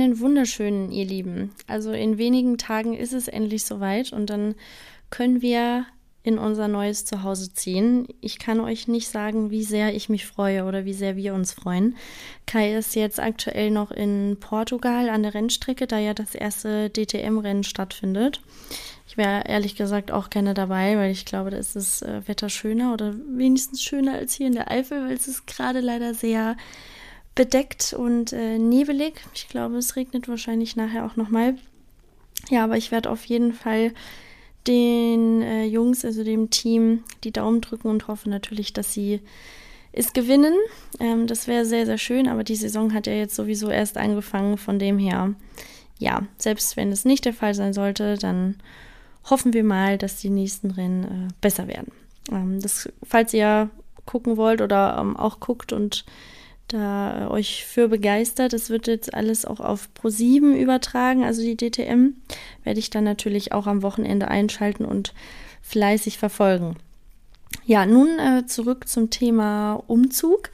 einen wunderschönen, ihr Lieben. Also in wenigen Tagen ist es endlich soweit und dann können wir in unser neues Zuhause ziehen. Ich kann euch nicht sagen, wie sehr ich mich freue oder wie sehr wir uns freuen. Kai ist jetzt aktuell noch in Portugal an der Rennstrecke, da ja das erste DTM-Rennen stattfindet. Ich wäre ehrlich gesagt auch gerne dabei, weil ich glaube, da ist das äh, Wetter schöner oder wenigstens schöner als hier in der Eifel, weil es ist gerade leider sehr bedeckt und äh, nebelig. Ich glaube, es regnet wahrscheinlich nachher auch nochmal. Ja, aber ich werde auf jeden Fall den äh, Jungs, also dem Team, die Daumen drücken und hoffe natürlich, dass sie es gewinnen. Ähm, das wäre sehr, sehr schön, aber die Saison hat ja jetzt sowieso erst angefangen. Von dem her, ja, selbst wenn es nicht der Fall sein sollte, dann hoffen wir mal, dass die nächsten Rennen äh, besser werden. Ähm, das, falls ihr gucken wollt oder ähm, auch guckt und da äh, euch für begeistert. Es wird jetzt alles auch auf Pro7 übertragen, also die DTM werde ich dann natürlich auch am Wochenende einschalten und fleißig verfolgen. Ja, nun äh, zurück zum Thema Umzug.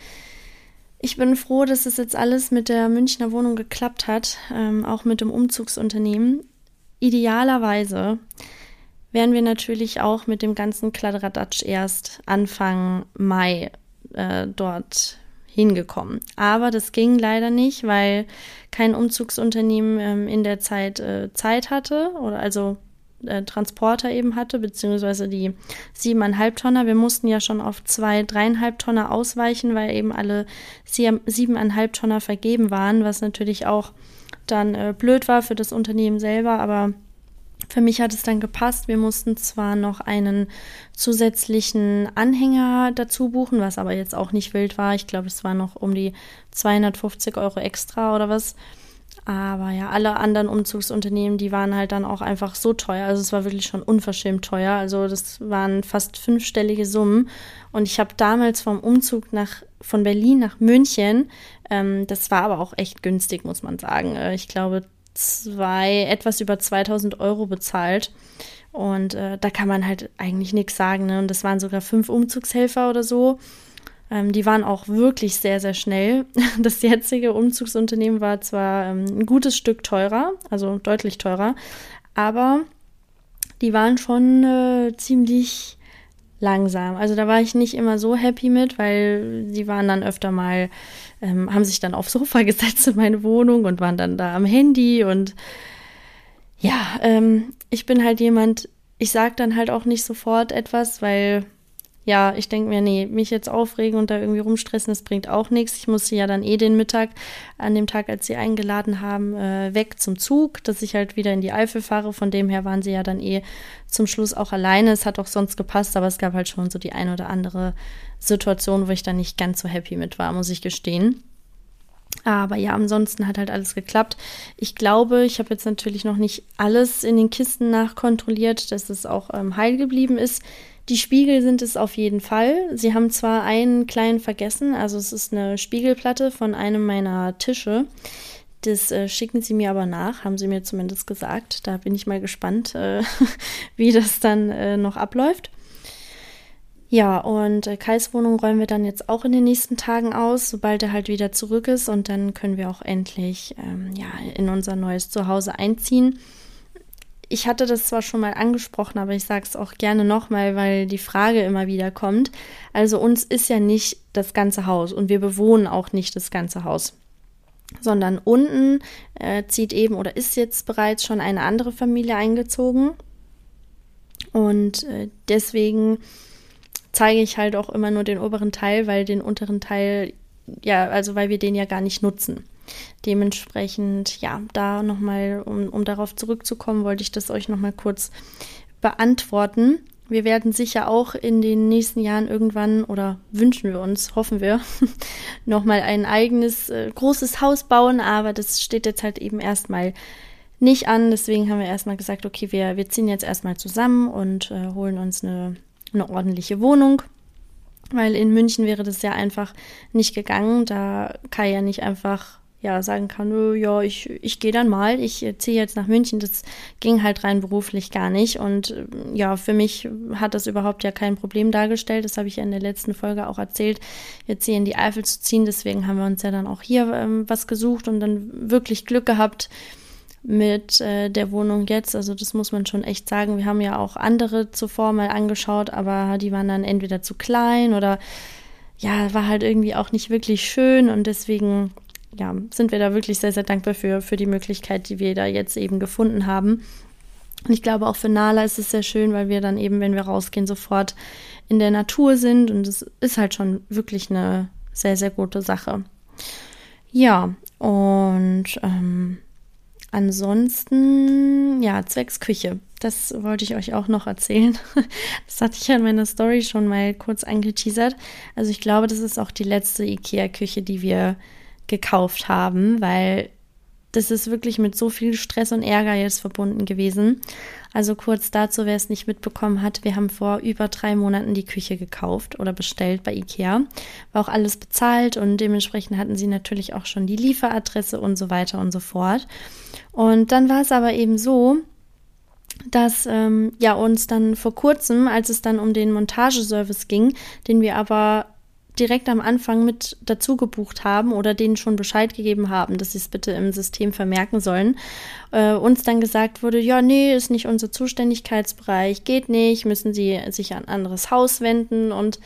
Ich bin froh, dass es jetzt alles mit der Münchner Wohnung geklappt hat, ähm, auch mit dem Umzugsunternehmen. Idealerweise werden wir natürlich auch mit dem ganzen Kladderadatsch erst Anfang Mai äh, dort hingekommen. Aber das ging leider nicht, weil kein Umzugsunternehmen ähm, in der Zeit äh, Zeit hatte oder also äh, Transporter eben hatte, beziehungsweise die siebeneinhalb Tonner. Wir mussten ja schon auf zwei, dreieinhalb Tonner ausweichen, weil eben alle siebeneinhalb Tonner vergeben waren, was natürlich auch dann äh, blöd war für das Unternehmen selber, aber für mich hat es dann gepasst. Wir mussten zwar noch einen zusätzlichen Anhänger dazu buchen, was aber jetzt auch nicht wild war. Ich glaube, es war noch um die 250 Euro extra oder was. Aber ja, alle anderen Umzugsunternehmen, die waren halt dann auch einfach so teuer. Also es war wirklich schon unverschämt teuer. Also das waren fast fünfstellige Summen. Und ich habe damals vom Umzug nach von Berlin nach München, ähm, das war aber auch echt günstig, muss man sagen. Äh, ich glaube zwei, etwas über 2000 Euro bezahlt. Und äh, da kann man halt eigentlich nichts sagen. Ne? Und das waren sogar fünf Umzugshelfer oder so. Ähm, die waren auch wirklich sehr, sehr schnell. Das jetzige Umzugsunternehmen war zwar ähm, ein gutes Stück teurer, also deutlich teurer, aber die waren schon äh, ziemlich langsam. Also da war ich nicht immer so happy mit, weil die waren dann öfter mal ähm, haben sich dann aufs Sofa gesetzt in meine Wohnung und waren dann da am Handy und ja, ähm, ich bin halt jemand, ich sag dann halt auch nicht sofort etwas, weil ja, ich denke mir, nee, mich jetzt aufregen und da irgendwie rumstressen, das bringt auch nichts. Ich musste ja dann eh den Mittag, an dem Tag, als sie eingeladen haben, äh, weg zum Zug, dass ich halt wieder in die Eifel fahre. Von dem her waren sie ja dann eh zum Schluss auch alleine. Es hat auch sonst gepasst, aber es gab halt schon so die ein oder andere Situation, wo ich dann nicht ganz so happy mit war, muss ich gestehen. Aber ja, ansonsten hat halt alles geklappt. Ich glaube, ich habe jetzt natürlich noch nicht alles in den Kisten nachkontrolliert, dass es auch ähm, heil geblieben ist. Die Spiegel sind es auf jeden Fall. Sie haben zwar einen kleinen vergessen, also es ist eine Spiegelplatte von einem meiner Tische. Das äh, schicken sie mir aber nach, haben sie mir zumindest gesagt. Da bin ich mal gespannt, äh, wie das dann äh, noch abläuft. Ja, und äh, Kais Wohnung räumen wir dann jetzt auch in den nächsten Tagen aus, sobald er halt wieder zurück ist. Und dann können wir auch endlich ähm, ja, in unser neues Zuhause einziehen. Ich hatte das zwar schon mal angesprochen, aber ich sage es auch gerne nochmal, weil die Frage immer wieder kommt. Also uns ist ja nicht das ganze Haus und wir bewohnen auch nicht das ganze Haus, sondern unten äh, zieht eben oder ist jetzt bereits schon eine andere Familie eingezogen. Und äh, deswegen zeige ich halt auch immer nur den oberen Teil, weil den unteren Teil, ja, also weil wir den ja gar nicht nutzen. Dementsprechend, ja, da nochmal, um, um darauf zurückzukommen, wollte ich das euch nochmal kurz beantworten. Wir werden sicher auch in den nächsten Jahren irgendwann oder wünschen wir uns, hoffen wir, nochmal ein eigenes äh, großes Haus bauen, aber das steht jetzt halt eben erstmal nicht an. Deswegen haben wir erstmal gesagt, okay, wir, wir ziehen jetzt erstmal zusammen und äh, holen uns eine eine ordentliche Wohnung. Weil in München wäre das ja einfach nicht gegangen, da Kai ja nicht einfach ja sagen kann, ja, ich, ich gehe dann mal, ich ziehe jetzt nach München. Das ging halt rein beruflich gar nicht. Und äh, ja, für mich hat das überhaupt ja kein Problem dargestellt. Das habe ich ja in der letzten Folge auch erzählt, jetzt hier in die Eifel zu ziehen. Deswegen haben wir uns ja dann auch hier ähm, was gesucht und dann wirklich Glück gehabt mit äh, der Wohnung jetzt. Also das muss man schon echt sagen. Wir haben ja auch andere zuvor mal angeschaut, aber die waren dann entweder zu klein oder ja, war halt irgendwie auch nicht wirklich schön und deswegen ja, sind wir da wirklich sehr, sehr dankbar für, für die Möglichkeit, die wir da jetzt eben gefunden haben. Und ich glaube, auch für Nala ist es sehr schön, weil wir dann eben, wenn wir rausgehen, sofort in der Natur sind. Und es ist halt schon wirklich eine sehr, sehr gute Sache. Ja, und ähm, ansonsten, ja, zwecks Küche. Das wollte ich euch auch noch erzählen. Das hatte ich ja in meiner Story schon mal kurz angeteasert. Also ich glaube, das ist auch die letzte IKEA-Küche, die wir gekauft haben, weil das ist wirklich mit so viel Stress und Ärger jetzt verbunden gewesen. Also kurz dazu, wer es nicht mitbekommen hat, wir haben vor über drei Monaten die Küche gekauft oder bestellt bei Ikea. War auch alles bezahlt und dementsprechend hatten sie natürlich auch schon die Lieferadresse und so weiter und so fort. Und dann war es aber eben so, dass ähm, ja uns dann vor kurzem, als es dann um den Montageservice ging, den wir aber direkt am Anfang mit dazu gebucht haben oder denen schon Bescheid gegeben haben, dass sie es bitte im System vermerken sollen, äh, uns dann gesagt wurde, ja, nee, ist nicht unser Zuständigkeitsbereich, geht nicht, müssen sie sich an ein anderes Haus wenden. Und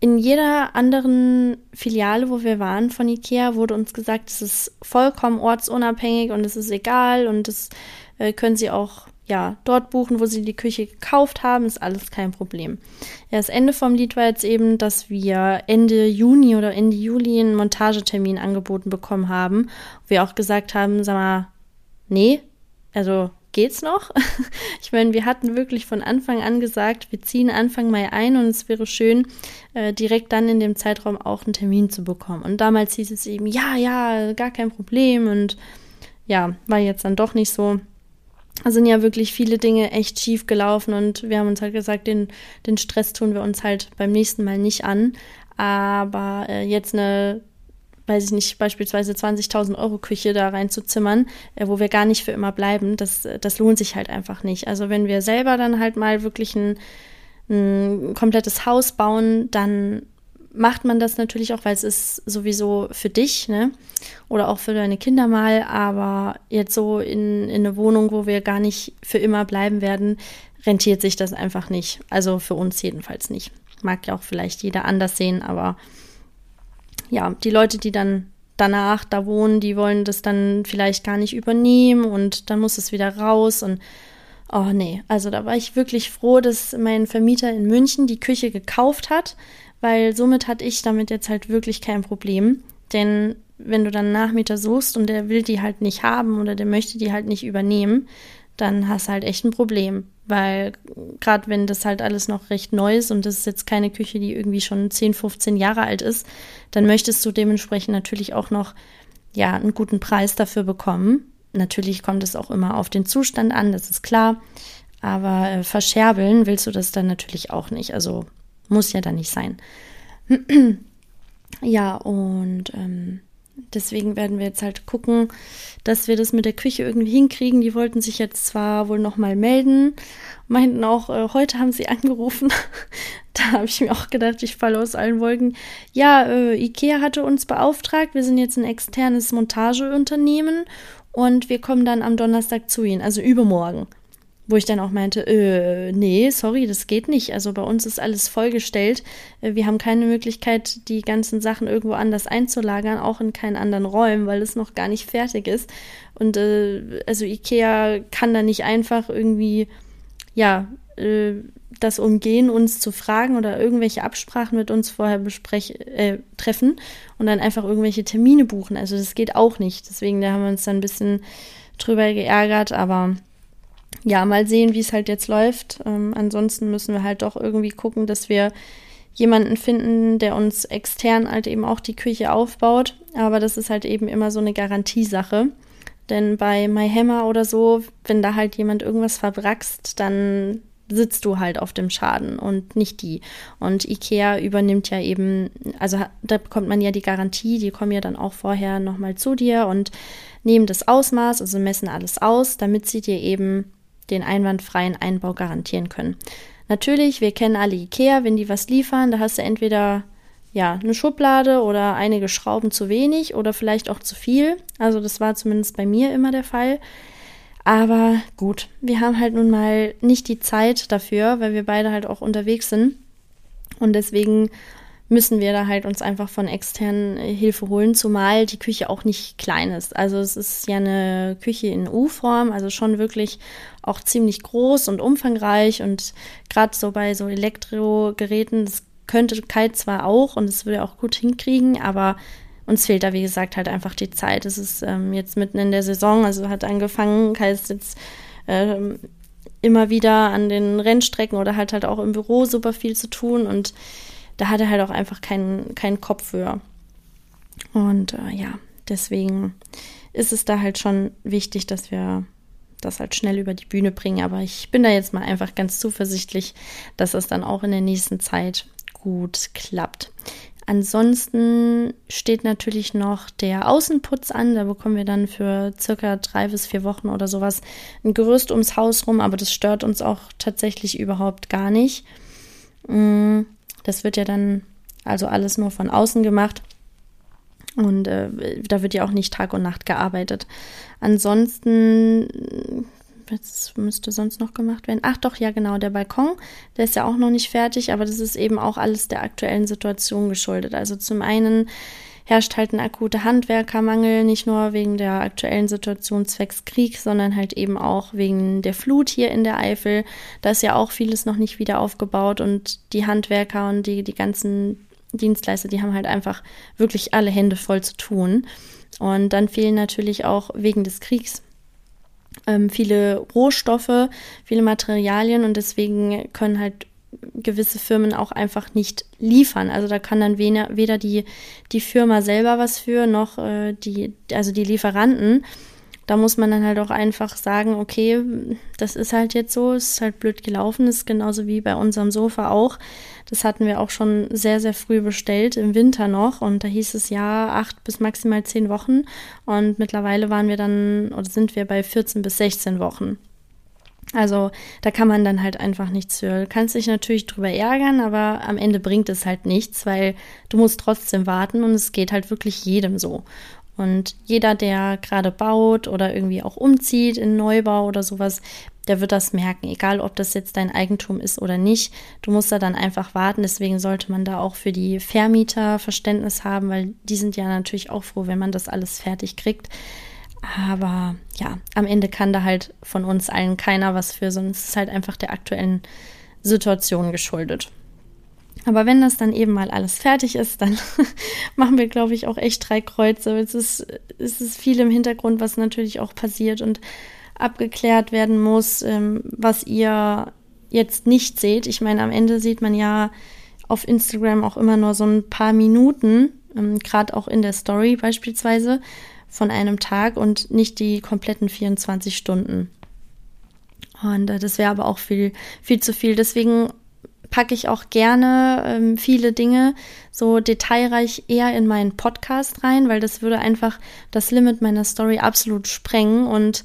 in jeder anderen Filiale, wo wir waren von Ikea, wurde uns gesagt, es ist vollkommen ortsunabhängig und es ist egal und das äh, können sie auch ja, dort buchen, wo sie die Küche gekauft haben, ist alles kein Problem. Ja, das Ende vom Lied war jetzt eben, dass wir Ende Juni oder Ende Juli einen Montagetermin angeboten bekommen haben. Wir auch gesagt haben, sag mal, nee, also geht's noch? ich meine, wir hatten wirklich von Anfang an gesagt, wir ziehen Anfang Mai ein und es wäre schön, äh, direkt dann in dem Zeitraum auch einen Termin zu bekommen. Und damals hieß es eben, ja, ja, gar kein Problem und ja, war jetzt dann doch nicht so sind ja wirklich viele Dinge echt schief gelaufen und wir haben uns halt gesagt, den, den Stress tun wir uns halt beim nächsten Mal nicht an. Aber äh, jetzt eine, weiß ich nicht, beispielsweise 20.000 Euro Küche da reinzuzimmern, äh, wo wir gar nicht für immer bleiben, das, das lohnt sich halt einfach nicht. Also wenn wir selber dann halt mal wirklich ein, ein komplettes Haus bauen, dann macht man das natürlich auch, weil es ist sowieso für dich, ne? Oder auch für deine Kinder mal, aber jetzt so in, in eine Wohnung, wo wir gar nicht für immer bleiben werden, rentiert sich das einfach nicht. Also für uns jedenfalls nicht. Mag ja auch vielleicht jeder anders sehen, aber ja, die Leute, die dann danach da wohnen, die wollen das dann vielleicht gar nicht übernehmen und dann muss es wieder raus und oh nee, also da war ich wirklich froh, dass mein Vermieter in München die Küche gekauft hat, weil somit hatte ich damit jetzt halt wirklich kein Problem. Denn wenn du dann Nachmieter suchst und der will die halt nicht haben oder der möchte die halt nicht übernehmen, dann hast du halt echt ein Problem. Weil gerade wenn das halt alles noch recht neu ist und das ist jetzt keine Küche, die irgendwie schon 10, 15 Jahre alt ist, dann möchtest du dementsprechend natürlich auch noch ja einen guten Preis dafür bekommen. Natürlich kommt es auch immer auf den Zustand an, das ist klar. Aber äh, verscherbeln willst du das dann natürlich auch nicht. Also muss ja dann nicht sein. ja, und ähm, deswegen werden wir jetzt halt gucken, dass wir das mit der Küche irgendwie hinkriegen. Die wollten sich jetzt zwar wohl nochmal melden, meinten auch, äh, heute haben sie angerufen. da habe ich mir auch gedacht, ich falle aus allen Wolken. Ja, äh, Ikea hatte uns beauftragt. Wir sind jetzt ein externes Montageunternehmen und wir kommen dann am Donnerstag zu ihnen, also übermorgen. Wo ich dann auch meinte, äh, nee, sorry, das geht nicht. Also bei uns ist alles vollgestellt. Äh, wir haben keine Möglichkeit, die ganzen Sachen irgendwo anders einzulagern, auch in keinen anderen Räumen, weil es noch gar nicht fertig ist. Und äh, also Ikea kann da nicht einfach irgendwie, ja, äh, das umgehen, uns zu fragen oder irgendwelche Absprachen mit uns vorher äh, treffen und dann einfach irgendwelche Termine buchen. Also das geht auch nicht. Deswegen da haben wir uns dann ein bisschen drüber geärgert, aber ja, mal sehen, wie es halt jetzt läuft. Ähm, ansonsten müssen wir halt doch irgendwie gucken, dass wir jemanden finden, der uns extern halt eben auch die Küche aufbaut. Aber das ist halt eben immer so eine Garantiesache. Denn bei MyHammer oder so, wenn da halt jemand irgendwas verbrackst, dann sitzt du halt auf dem Schaden und nicht die. Und IKEA übernimmt ja eben, also da bekommt man ja die Garantie, die kommen ja dann auch vorher nochmal zu dir und nehmen das Ausmaß, also messen alles aus, damit sie dir eben den einwandfreien Einbau garantieren können. Natürlich, wir kennen alle IKEA, wenn die was liefern, da hast du entweder ja, eine Schublade oder einige Schrauben zu wenig oder vielleicht auch zu viel. Also das war zumindest bei mir immer der Fall. Aber gut, wir haben halt nun mal nicht die Zeit dafür, weil wir beide halt auch unterwegs sind. Und deswegen müssen wir da halt uns einfach von externen äh, Hilfe holen, zumal die Küche auch nicht klein ist. Also es ist ja eine Küche in U-Form, also schon wirklich auch ziemlich groß und umfangreich und gerade so bei so Elektrogeräten, das könnte Kai zwar auch und es würde auch gut hinkriegen, aber uns fehlt da, wie gesagt, halt einfach die Zeit. Es ist ähm, jetzt mitten in der Saison, also hat angefangen, ist jetzt ähm, immer wieder an den Rennstrecken oder hat halt auch im Büro super viel zu tun und da hat er halt auch einfach keinen, keinen Kopf für. Und äh, ja, deswegen ist es da halt schon wichtig, dass wir das halt schnell über die Bühne bringen. Aber ich bin da jetzt mal einfach ganz zuversichtlich, dass es dann auch in der nächsten Zeit gut klappt. Ansonsten steht natürlich noch der Außenputz an. Da bekommen wir dann für circa drei bis vier Wochen oder sowas ein Gerüst ums Haus rum, aber das stört uns auch tatsächlich überhaupt gar nicht. Mm, das wird ja dann also alles nur von außen gemacht. Und äh, da wird ja auch nicht Tag und Nacht gearbeitet. Ansonsten was müsste sonst noch gemacht werden? Ach doch, ja genau, der Balkon, der ist ja auch noch nicht fertig, aber das ist eben auch alles der aktuellen Situation geschuldet. Also zum einen herrscht halt ein akuter Handwerkermangel, nicht nur wegen der aktuellen Situation zwecks Krieg, sondern halt eben auch wegen der Flut hier in der Eifel. Da ist ja auch vieles noch nicht wieder aufgebaut und die Handwerker und die, die ganzen Dienstleister, die haben halt einfach wirklich alle Hände voll zu tun. Und dann fehlen natürlich auch wegen des Kriegs ähm, viele Rohstoffe, viele Materialien und deswegen können halt gewisse Firmen auch einfach nicht liefern. Also da kann dann weder die, die Firma selber was für, noch äh, die, also die Lieferanten da muss man dann halt auch einfach sagen, okay, das ist halt jetzt so, es ist halt blöd gelaufen, ist genauso wie bei unserem Sofa auch. Das hatten wir auch schon sehr, sehr früh bestellt, im Winter noch. Und da hieß es ja acht bis maximal zehn Wochen. Und mittlerweile waren wir dann oder sind wir bei 14 bis 16 Wochen. Also da kann man dann halt einfach nichts für. Du kannst dich natürlich drüber ärgern, aber am Ende bringt es halt nichts, weil du musst trotzdem warten und es geht halt wirklich jedem so. Und jeder, der gerade baut oder irgendwie auch umzieht in Neubau oder sowas, der wird das merken, egal ob das jetzt dein Eigentum ist oder nicht. Du musst da dann einfach warten. Deswegen sollte man da auch für die Vermieter Verständnis haben, weil die sind ja natürlich auch froh, wenn man das alles fertig kriegt. Aber ja, am Ende kann da halt von uns allen keiner was für, es ist halt einfach der aktuellen Situation geschuldet. Aber wenn das dann eben mal alles fertig ist, dann machen wir, glaube ich, auch echt drei Kreuze. Es ist, es ist viel im Hintergrund, was natürlich auch passiert und abgeklärt werden muss, ähm, was ihr jetzt nicht seht. Ich meine, am Ende sieht man ja auf Instagram auch immer nur so ein paar Minuten, ähm, gerade auch in der Story beispielsweise, von einem Tag und nicht die kompletten 24 Stunden. Und äh, das wäre aber auch viel, viel zu viel. Deswegen packe ich auch gerne ähm, viele Dinge so detailreich eher in meinen Podcast rein, weil das würde einfach das Limit meiner Story absolut sprengen und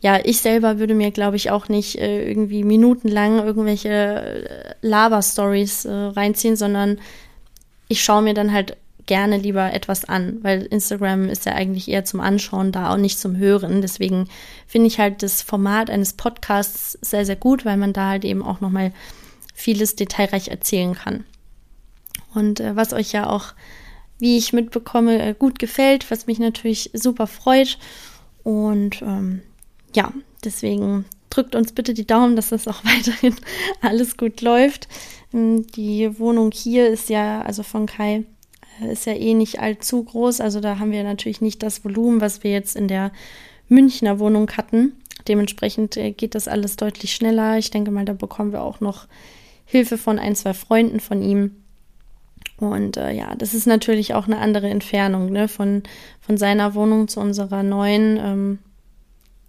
ja, ich selber würde mir, glaube ich, auch nicht äh, irgendwie minutenlang irgendwelche äh, Laber-Stories äh, reinziehen, sondern ich schaue mir dann halt gerne lieber etwas an, weil Instagram ist ja eigentlich eher zum Anschauen da und nicht zum Hören. Deswegen finde ich halt das Format eines Podcasts sehr, sehr gut, weil man da halt eben auch nochmal mal vieles detailreich erzählen kann. Und äh, was euch ja auch, wie ich mitbekomme, äh, gut gefällt, was mich natürlich super freut. Und ähm, ja, deswegen drückt uns bitte die Daumen, dass das auch weiterhin alles gut läuft. Ähm, die Wohnung hier ist ja, also von Kai, äh, ist ja eh nicht allzu groß. Also da haben wir natürlich nicht das Volumen, was wir jetzt in der Münchner Wohnung hatten. Dementsprechend äh, geht das alles deutlich schneller. Ich denke mal, da bekommen wir auch noch Hilfe von ein, zwei Freunden von ihm. Und äh, ja, das ist natürlich auch eine andere Entfernung ne, von, von seiner Wohnung zu unserer neuen ähm,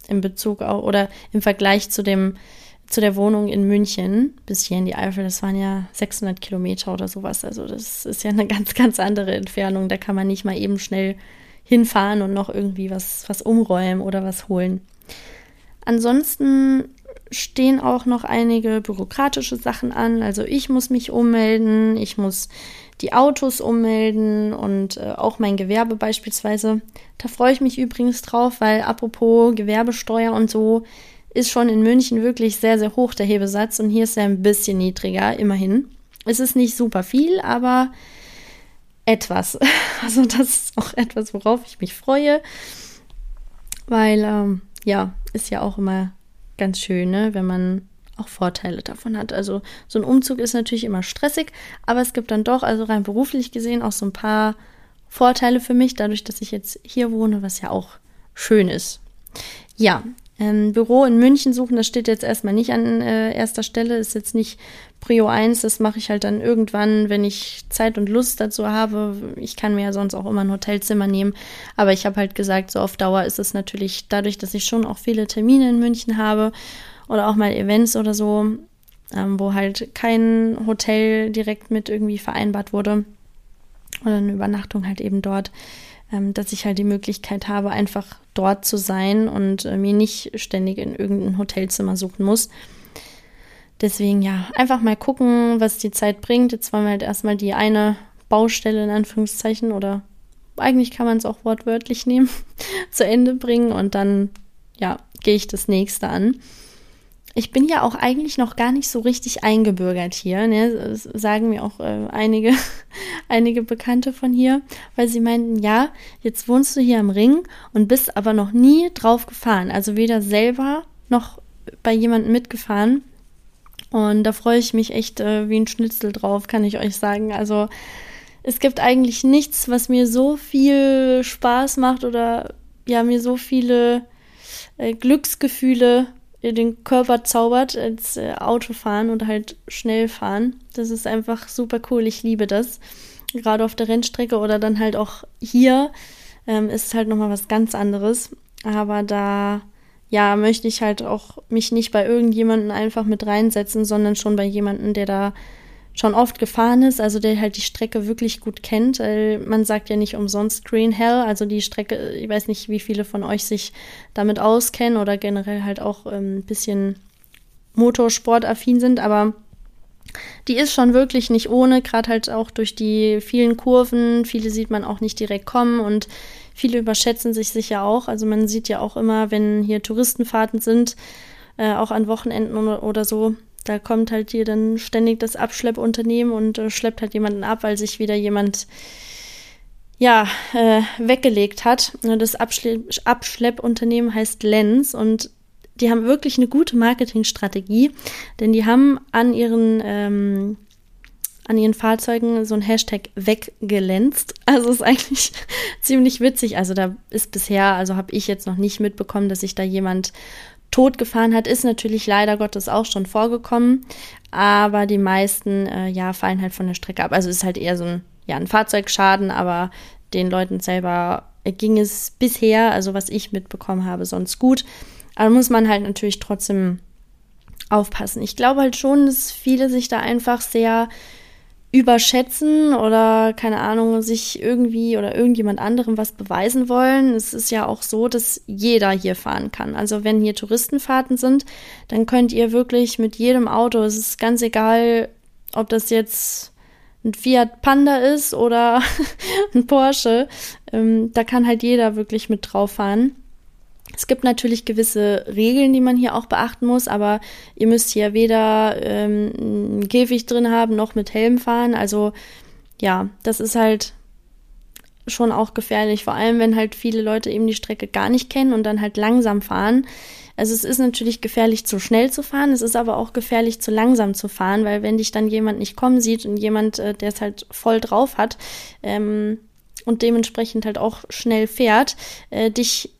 in Bezug auch oder im Vergleich zu dem zu der Wohnung in München bis hier in die Eifel, das waren ja 600 Kilometer oder sowas. Also das ist ja eine ganz, ganz andere Entfernung. Da kann man nicht mal eben schnell hinfahren und noch irgendwie was, was umräumen oder was holen. Ansonsten stehen auch noch einige bürokratische Sachen an. Also ich muss mich ummelden, ich muss die Autos ummelden und äh, auch mein Gewerbe beispielsweise. Da freue ich mich übrigens drauf, weil apropos Gewerbesteuer und so, ist schon in München wirklich sehr, sehr hoch, der Hebesatz. Und hier ist er ein bisschen niedriger, immerhin. Es ist nicht super viel, aber etwas. Also das ist auch etwas, worauf ich mich freue. Weil, ähm, ja, ist ja auch immer ganz schön, ne, wenn man auch Vorteile davon hat. Also so ein Umzug ist natürlich immer stressig, aber es gibt dann doch, also rein beruflich gesehen, auch so ein paar Vorteile für mich, dadurch, dass ich jetzt hier wohne, was ja auch schön ist. Ja, ähm, Büro in München suchen, das steht jetzt erstmal nicht an äh, erster Stelle, ist jetzt nicht Prio 1, das mache ich halt dann irgendwann, wenn ich Zeit und Lust dazu habe. Ich kann mir ja sonst auch immer ein Hotelzimmer nehmen, aber ich habe halt gesagt, so auf Dauer ist es natürlich dadurch, dass ich schon auch viele Termine in München habe oder auch mal Events oder so, ähm, wo halt kein Hotel direkt mit irgendwie vereinbart wurde oder eine Übernachtung halt eben dort dass ich halt die Möglichkeit habe, einfach dort zu sein und äh, mir nicht ständig in irgendein Hotelzimmer suchen muss. Deswegen ja, einfach mal gucken, was die Zeit bringt. Jetzt wollen wir halt erstmal die eine Baustelle in Anführungszeichen oder eigentlich kann man es auch wortwörtlich nehmen, zu Ende bringen und dann ja, gehe ich das nächste an ich bin ja auch eigentlich noch gar nicht so richtig eingebürgert hier. Ne? Das sagen mir auch äh, einige, einige Bekannte von hier, weil sie meinten, ja, jetzt wohnst du hier am Ring und bist aber noch nie drauf gefahren. Also weder selber noch bei jemandem mitgefahren. Und da freue ich mich echt äh, wie ein Schnitzel drauf, kann ich euch sagen. Also es gibt eigentlich nichts, was mir so viel Spaß macht oder ja, mir so viele äh, Glücksgefühle den Körper zaubert als äh, Autofahren und halt schnell fahren. Das ist einfach super cool. Ich liebe das. Gerade auf der Rennstrecke oder dann halt auch hier ähm, ist halt nochmal was ganz anderes. Aber da, ja, möchte ich halt auch mich nicht bei irgendjemanden einfach mit reinsetzen, sondern schon bei jemanden, der da schon oft gefahren ist, also der halt die Strecke wirklich gut kennt. Man sagt ja nicht umsonst Green Hell, also die Strecke, ich weiß nicht, wie viele von euch sich damit auskennen oder generell halt auch ähm, ein bisschen motorsportaffin sind, aber die ist schon wirklich nicht ohne, gerade halt auch durch die vielen Kurven. Viele sieht man auch nicht direkt kommen und viele überschätzen sich sicher auch. Also man sieht ja auch immer, wenn hier Touristenfahrten sind, äh, auch an Wochenenden oder so, da kommt halt hier dann ständig das Abschleppunternehmen und äh, schleppt halt jemanden ab, weil sich wieder jemand ja, äh, weggelegt hat. Das Abschle Abschleppunternehmen heißt Lens und die haben wirklich eine gute Marketingstrategie, denn die haben an ihren ähm, an ihren Fahrzeugen so ein Hashtag weggelenzt. Also ist eigentlich ziemlich witzig. Also da ist bisher, also habe ich jetzt noch nicht mitbekommen, dass sich da jemand tot gefahren hat, ist natürlich leider Gottes auch schon vorgekommen. Aber die meisten, äh, ja, fallen halt von der Strecke ab. Also ist halt eher so ein, ja, ein Fahrzeugschaden, aber den Leuten selber ging es bisher, also was ich mitbekommen habe, sonst gut. Aber muss man halt natürlich trotzdem aufpassen. Ich glaube halt schon, dass viele sich da einfach sehr überschätzen oder keine Ahnung, sich irgendwie oder irgendjemand anderem was beweisen wollen. Es ist ja auch so, dass jeder hier fahren kann. Also wenn hier Touristenfahrten sind, dann könnt ihr wirklich mit jedem Auto, es ist ganz egal, ob das jetzt ein Fiat Panda ist oder ein Porsche, ähm, da kann halt jeder wirklich mit drauf fahren. Es gibt natürlich gewisse Regeln, die man hier auch beachten muss, aber ihr müsst hier weder ähm, einen Käfig drin haben noch mit Helm fahren. Also ja, das ist halt schon auch gefährlich, vor allem wenn halt viele Leute eben die Strecke gar nicht kennen und dann halt langsam fahren. Also es ist natürlich gefährlich, zu schnell zu fahren, es ist aber auch gefährlich, zu langsam zu fahren, weil wenn dich dann jemand nicht kommen sieht und jemand, äh, der es halt voll drauf hat ähm, und dementsprechend halt auch schnell fährt, äh, dich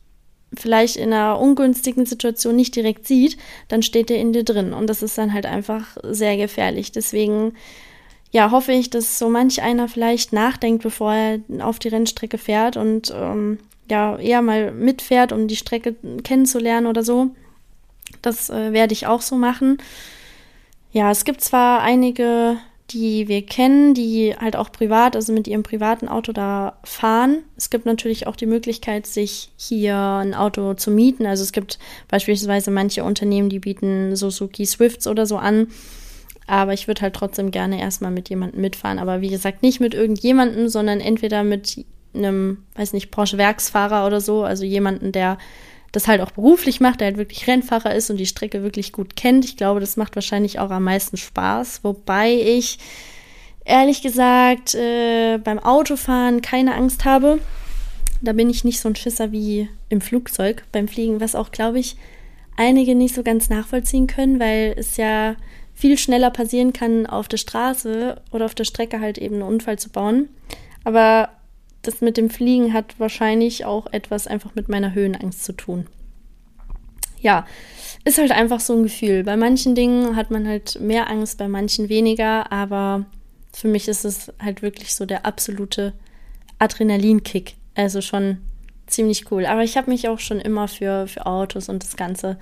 vielleicht in einer ungünstigen Situation nicht direkt sieht, dann steht er in dir drin. Und das ist dann halt einfach sehr gefährlich. Deswegen, ja, hoffe ich, dass so manch einer vielleicht nachdenkt, bevor er auf die Rennstrecke fährt und ähm, ja, eher mal mitfährt, um die Strecke kennenzulernen oder so. Das äh, werde ich auch so machen. Ja, es gibt zwar einige, die wir kennen, die halt auch privat, also mit ihrem privaten Auto da fahren. Es gibt natürlich auch die Möglichkeit, sich hier ein Auto zu mieten. Also es gibt beispielsweise manche Unternehmen, die bieten Suzuki Swifts oder so an. Aber ich würde halt trotzdem gerne erstmal mit jemandem mitfahren. Aber wie gesagt, nicht mit irgendjemandem, sondern entweder mit einem, weiß nicht, Porsche Werksfahrer oder so. Also jemanden, der das halt auch beruflich macht, der halt wirklich Rennfahrer ist und die Strecke wirklich gut kennt. Ich glaube, das macht wahrscheinlich auch am meisten Spaß. Wobei ich ehrlich gesagt äh, beim Autofahren keine Angst habe. Da bin ich nicht so ein Schisser wie im Flugzeug beim Fliegen, was auch, glaube ich, einige nicht so ganz nachvollziehen können, weil es ja viel schneller passieren kann, auf der Straße oder auf der Strecke halt eben einen Unfall zu bauen. Aber das mit dem Fliegen hat wahrscheinlich auch etwas einfach mit meiner Höhenangst zu tun. Ja, ist halt einfach so ein Gefühl. Bei manchen Dingen hat man halt mehr Angst, bei manchen weniger, aber für mich ist es halt wirklich so der absolute Adrenalinkick. Also schon ziemlich cool. Aber ich habe mich auch schon immer für, für Autos und das ganze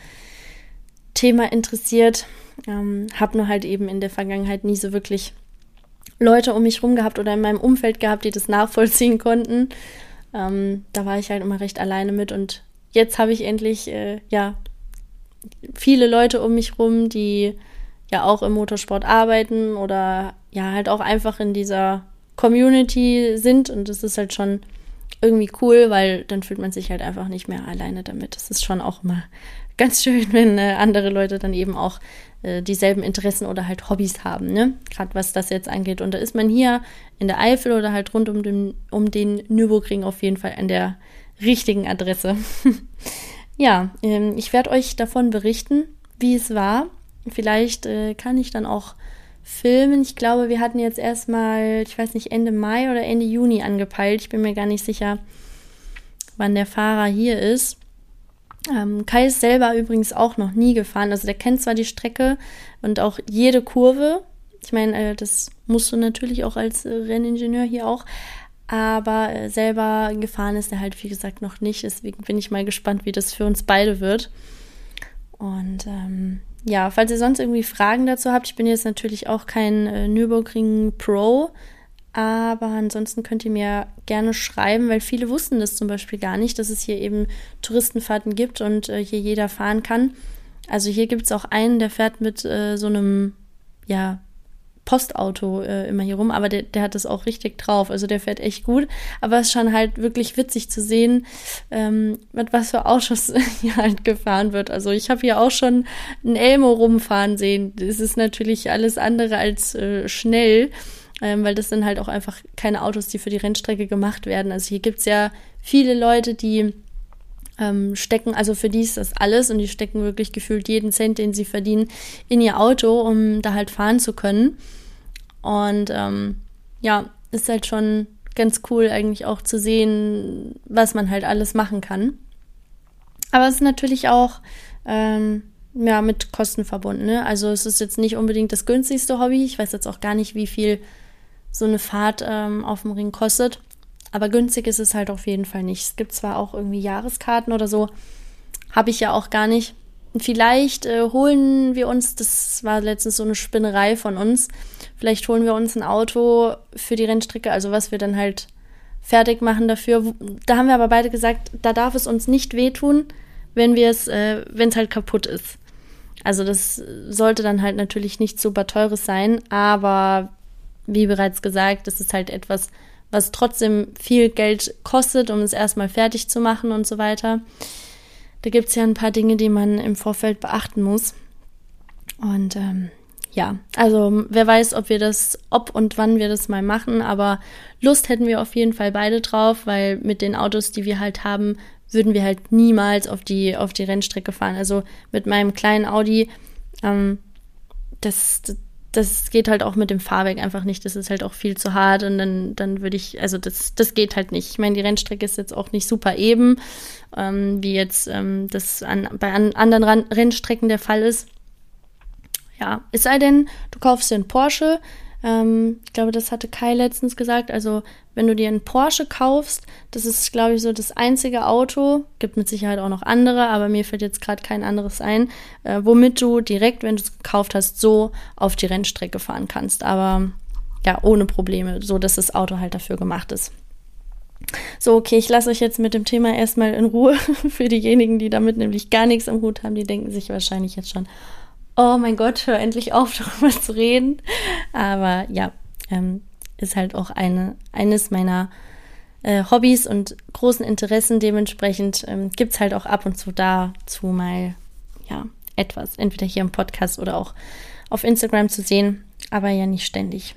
Thema interessiert. Ähm, habe nur halt eben in der Vergangenheit nie so wirklich Leute um mich rum gehabt oder in meinem Umfeld gehabt, die das nachvollziehen konnten. Ähm, da war ich halt immer recht alleine mit und jetzt habe ich endlich, äh, ja, viele Leute um mich rum, die ja auch im Motorsport arbeiten oder ja halt auch einfach in dieser Community sind und das ist halt schon irgendwie cool, weil dann fühlt man sich halt einfach nicht mehr alleine damit. Das ist schon auch immer ganz schön, wenn äh, andere Leute dann eben auch äh, dieselben Interessen oder halt Hobbys haben, ne? Gerade was das jetzt angeht. Und da ist man hier in der Eifel oder halt rund um den, um den Nürburgring auf jeden Fall an der richtigen Adresse. ja, ähm, ich werde euch davon berichten, wie es war. Vielleicht äh, kann ich dann auch filmen. Ich glaube, wir hatten jetzt erstmal, ich weiß nicht, Ende Mai oder Ende Juni angepeilt. Ich bin mir gar nicht sicher, wann der Fahrer hier ist. Ähm, Kai ist selber übrigens auch noch nie gefahren. Also der kennt zwar die Strecke und auch jede Kurve. Ich meine, äh, das musst du natürlich auch als äh, Renningenieur hier auch. Aber äh, selber gefahren ist er halt, wie gesagt, noch nicht. Deswegen bin ich mal gespannt, wie das für uns beide wird. Und ähm, ja, falls ihr sonst irgendwie Fragen dazu habt, ich bin jetzt natürlich auch kein äh, Nürburgring Pro, aber ansonsten könnt ihr mir gerne schreiben, weil viele wussten das zum Beispiel gar nicht, dass es hier eben Touristenfahrten gibt und äh, hier jeder fahren kann. Also hier gibt es auch einen, der fährt mit äh, so einem, ja, Postauto äh, immer hier rum, aber der, der hat das auch richtig drauf. Also der fährt echt gut. Aber es ist schon halt wirklich witzig zu sehen, ähm, mit was für Ausschuss hier halt gefahren wird. Also ich habe hier auch schon ein Elmo rumfahren sehen. Das ist natürlich alles andere als äh, schnell ähm, weil das sind halt auch einfach keine Autos, die für die Rennstrecke gemacht werden. Also hier gibt es ja viele Leute, die ähm, stecken, also für die ist das alles und die stecken wirklich gefühlt jeden Cent, den sie verdienen, in ihr Auto, um da halt fahren zu können. Und ähm, ja, ist halt schon ganz cool eigentlich auch zu sehen, was man halt alles machen kann. Aber es ist natürlich auch ähm, ja, mit Kosten verbunden. Ne? Also es ist jetzt nicht unbedingt das günstigste Hobby. Ich weiß jetzt auch gar nicht, wie viel so eine Fahrt ähm, auf dem Ring kostet. Aber günstig ist es halt auf jeden Fall nicht. Es gibt zwar auch irgendwie Jahreskarten oder so, habe ich ja auch gar nicht. Vielleicht äh, holen wir uns, das war letztens so eine Spinnerei von uns, vielleicht holen wir uns ein Auto für die Rennstrecke, also was wir dann halt fertig machen dafür. Da haben wir aber beide gesagt, da darf es uns nicht wehtun, wenn wir es, äh, wenn es halt kaputt ist. Also das sollte dann halt natürlich nicht super teures sein, aber wie bereits gesagt, das ist halt etwas, was trotzdem viel Geld kostet, um es erstmal fertig zu machen und so weiter. Da gibt es ja ein paar Dinge, die man im Vorfeld beachten muss. Und ähm, ja, also wer weiß, ob wir das, ob und wann wir das mal machen, aber Lust hätten wir auf jeden Fall beide drauf, weil mit den Autos, die wir halt haben, würden wir halt niemals auf die, auf die Rennstrecke fahren. Also mit meinem kleinen Audi, ähm, das, das geht halt auch mit dem Fahrwerk einfach nicht. Das ist halt auch viel zu hart und dann, dann würde ich, also das, das geht halt nicht. Ich meine, die Rennstrecke ist jetzt auch nicht super eben, ähm, wie jetzt ähm, das an, bei an, anderen Rennstrecken der Fall ist. Ja, es sei denn, du kaufst dir einen Porsche, Ähm, ich glaube, das hatte Kai letztens gesagt. Also, wenn du dir einen Porsche kaufst, das ist, glaube ich, so das einzige Auto, gibt mit Sicherheit auch noch andere, aber mir fällt jetzt gerade kein anderes ein, äh, womit du direkt, wenn du es gekauft hast, so auf die Rennstrecke fahren kannst. Aber ja, ohne Probleme, so dass das Auto halt dafür gemacht ist. So, okay, ich lasse euch jetzt mit dem Thema erstmal in Ruhe. Für diejenigen, die damit nämlich gar nichts am Hut haben, die denken sich wahrscheinlich jetzt schon, oh mein Gott, hör endlich auf, darüber zu reden. Aber ja, ähm, ist halt auch eine, eines meiner äh, Hobbys und großen Interessen. Dementsprechend ähm, gibt es halt auch ab und zu dazu mal ja, etwas, entweder hier im Podcast oder auch auf Instagram zu sehen, aber ja nicht ständig.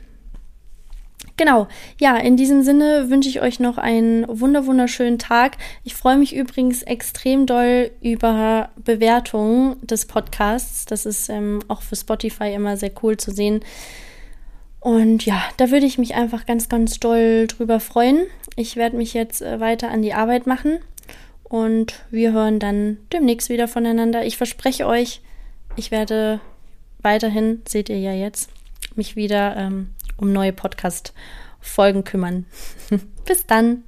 Genau, ja, in diesem Sinne wünsche ich euch noch einen wunder wunderschönen Tag. Ich freue mich übrigens extrem doll über Bewertungen des Podcasts. Das ist ähm, auch für Spotify immer sehr cool zu sehen. Und ja, da würde ich mich einfach ganz, ganz doll drüber freuen. Ich werde mich jetzt äh, weiter an die Arbeit machen und wir hören dann demnächst wieder voneinander. Ich verspreche euch, ich werde weiterhin, seht ihr ja jetzt, mich wieder ähm, um neue Podcast-Folgen kümmern. Bis dann!